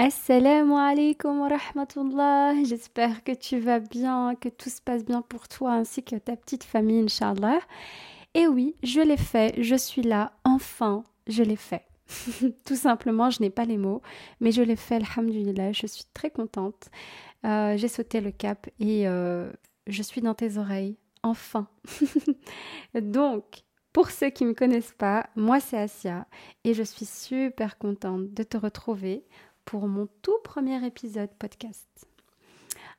Assalamu alaikum wa rahmatullah. J'espère que tu vas bien, que tout se passe bien pour toi ainsi que ta petite famille, Inch'Allah. Et oui, je l'ai fait, je suis là, enfin, je l'ai fait. tout simplement, je n'ai pas les mots, mais je l'ai fait, alhamdulillah, je suis très contente. Euh, j'ai sauté le cap et euh, je suis dans tes oreilles, enfin. Donc, pour ceux qui ne me connaissent pas, moi c'est Asia et je suis super contente de te retrouver pour mon tout premier épisode podcast.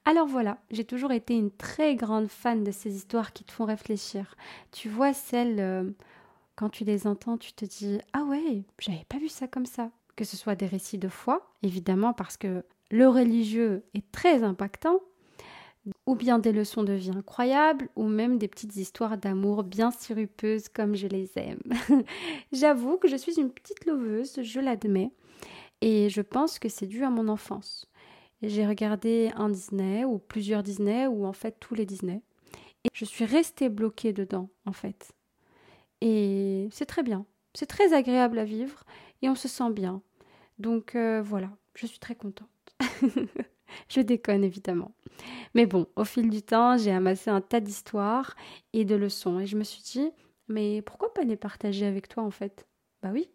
Alors voilà, j'ai toujours été une très grande fan de ces histoires qui te font réfléchir. Tu vois, celles, euh, quand tu les entends, tu te dis Ah ouais, j'avais pas vu ça comme ça. Que ce soit des récits de foi, évidemment, parce que le religieux est très impactant, ou bien des leçons de vie incroyables, ou même des petites histoires d'amour bien sirupeuses comme je les aime. J'avoue que je suis une petite loveuse, je l'admets, et je pense que c'est dû à mon enfance. J'ai regardé un Disney ou plusieurs Disney ou en fait tous les Disney. Et je suis restée bloquée dedans en fait. Et c'est très bien. C'est très agréable à vivre et on se sent bien. Donc euh, voilà, je suis très contente. je déconne évidemment. Mais bon, au fil du temps, j'ai amassé un tas d'histoires et de leçons et je me suis dit, mais pourquoi pas les partager avec toi en fait? Bah oui,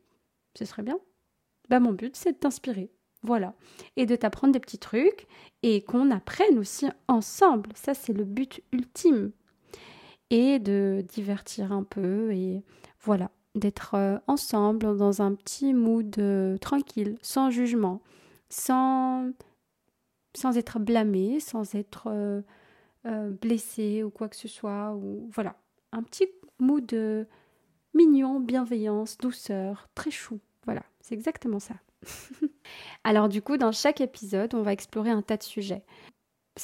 ce serait bien. Bah, mon but, c'est de t'inspirer. Voilà. Et de t'apprendre des petits trucs et qu'on apprenne aussi ensemble. Ça, c'est le but ultime. Et de divertir un peu et voilà, d'être euh, ensemble dans un petit mood euh, tranquille, sans jugement, sans, sans être blâmé, sans être euh, blessé ou quoi que ce soit. Ou, voilà, un petit mood mignon, bienveillance, douceur, très chou. Voilà, c'est exactement ça. Alors du coup, dans chaque épisode, on va explorer un tas de sujets.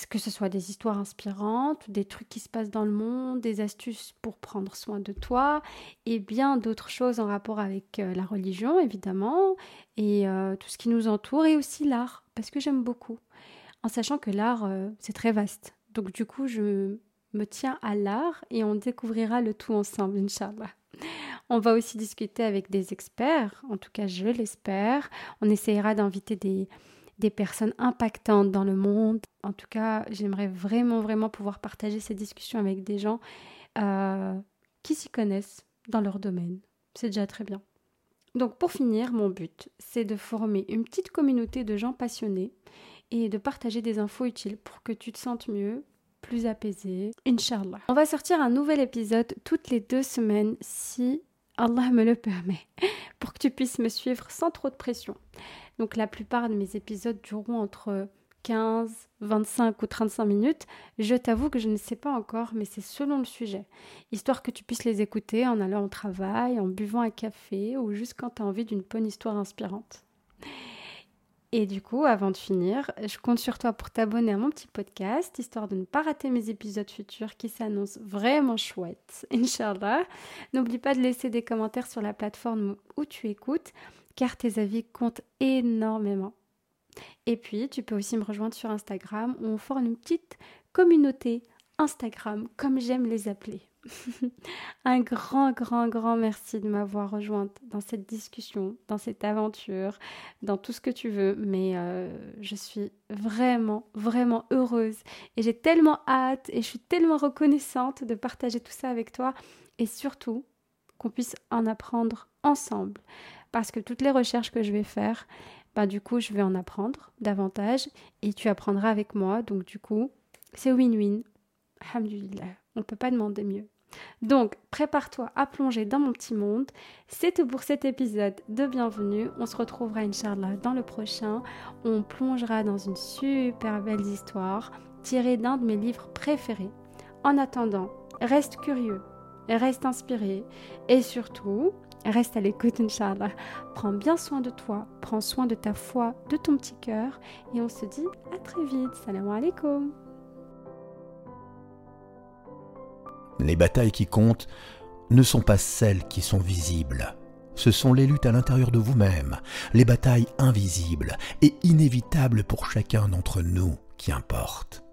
Que ce soit des histoires inspirantes, des trucs qui se passent dans le monde, des astuces pour prendre soin de toi, et bien d'autres choses en rapport avec euh, la religion, évidemment, et euh, tout ce qui nous entoure, et aussi l'art, parce que j'aime beaucoup. En sachant que l'art, euh, c'est très vaste. Donc du coup, je me tiens à l'art et on découvrira le tout ensemble, Inch'Allah. On va aussi discuter avec des experts, en tout cas je l'espère. On essayera d'inviter des, des personnes impactantes dans le monde. En tout cas, j'aimerais vraiment, vraiment pouvoir partager ces discussions avec des gens euh, qui s'y connaissent dans leur domaine. C'est déjà très bien. Donc pour finir, mon but, c'est de former une petite communauté de gens passionnés et de partager des infos utiles pour que tu te sentes mieux, plus apaisé, Inch'Allah. On va sortir un nouvel épisode toutes les deux semaines si Allah me le permet, pour que tu puisses me suivre sans trop de pression. Donc la plupart de mes épisodes dureront entre 15, 25 ou 35 minutes. Je t'avoue que je ne sais pas encore, mais c'est selon le sujet. Histoire que tu puisses les écouter en allant au travail, en buvant un café ou juste quand tu as envie d'une bonne histoire inspirante. Et du coup, avant de finir, je compte sur toi pour t'abonner à mon petit podcast, histoire de ne pas rater mes épisodes futurs qui s'annoncent vraiment chouettes, Inch'Allah. N'oublie pas de laisser des commentaires sur la plateforme où tu écoutes, car tes avis comptent énormément. Et puis, tu peux aussi me rejoindre sur Instagram, où on forme une petite communauté Instagram, comme j'aime les appeler. un grand, grand, grand merci de m'avoir rejointe dans cette discussion, dans cette aventure, dans tout ce que tu veux. Mais euh, je suis vraiment, vraiment heureuse et j'ai tellement hâte et je suis tellement reconnaissante de partager tout ça avec toi et surtout qu'on puisse en apprendre ensemble. Parce que toutes les recherches que je vais faire, bah, du coup, je vais en apprendre davantage et tu apprendras avec moi. Donc, du coup, c'est win-win. Alhamdulillah. On ne peut pas demander mieux. Donc, prépare-toi à plonger dans mon petit monde. C'est tout pour cet épisode de bienvenue. On se retrouvera, Inch'Allah, dans le prochain. On plongera dans une super belle histoire tirée d'un de mes livres préférés. En attendant, reste curieux, reste inspiré et surtout, reste à l'écoute, Inch'Allah. Prends bien soin de toi, prends soin de ta foi, de ton petit cœur et on se dit à très vite. Salam alaikum. Les batailles qui comptent ne sont pas celles qui sont visibles. Ce sont les luttes à l'intérieur de vous-même, les batailles invisibles et inévitables pour chacun d'entre nous qui importent.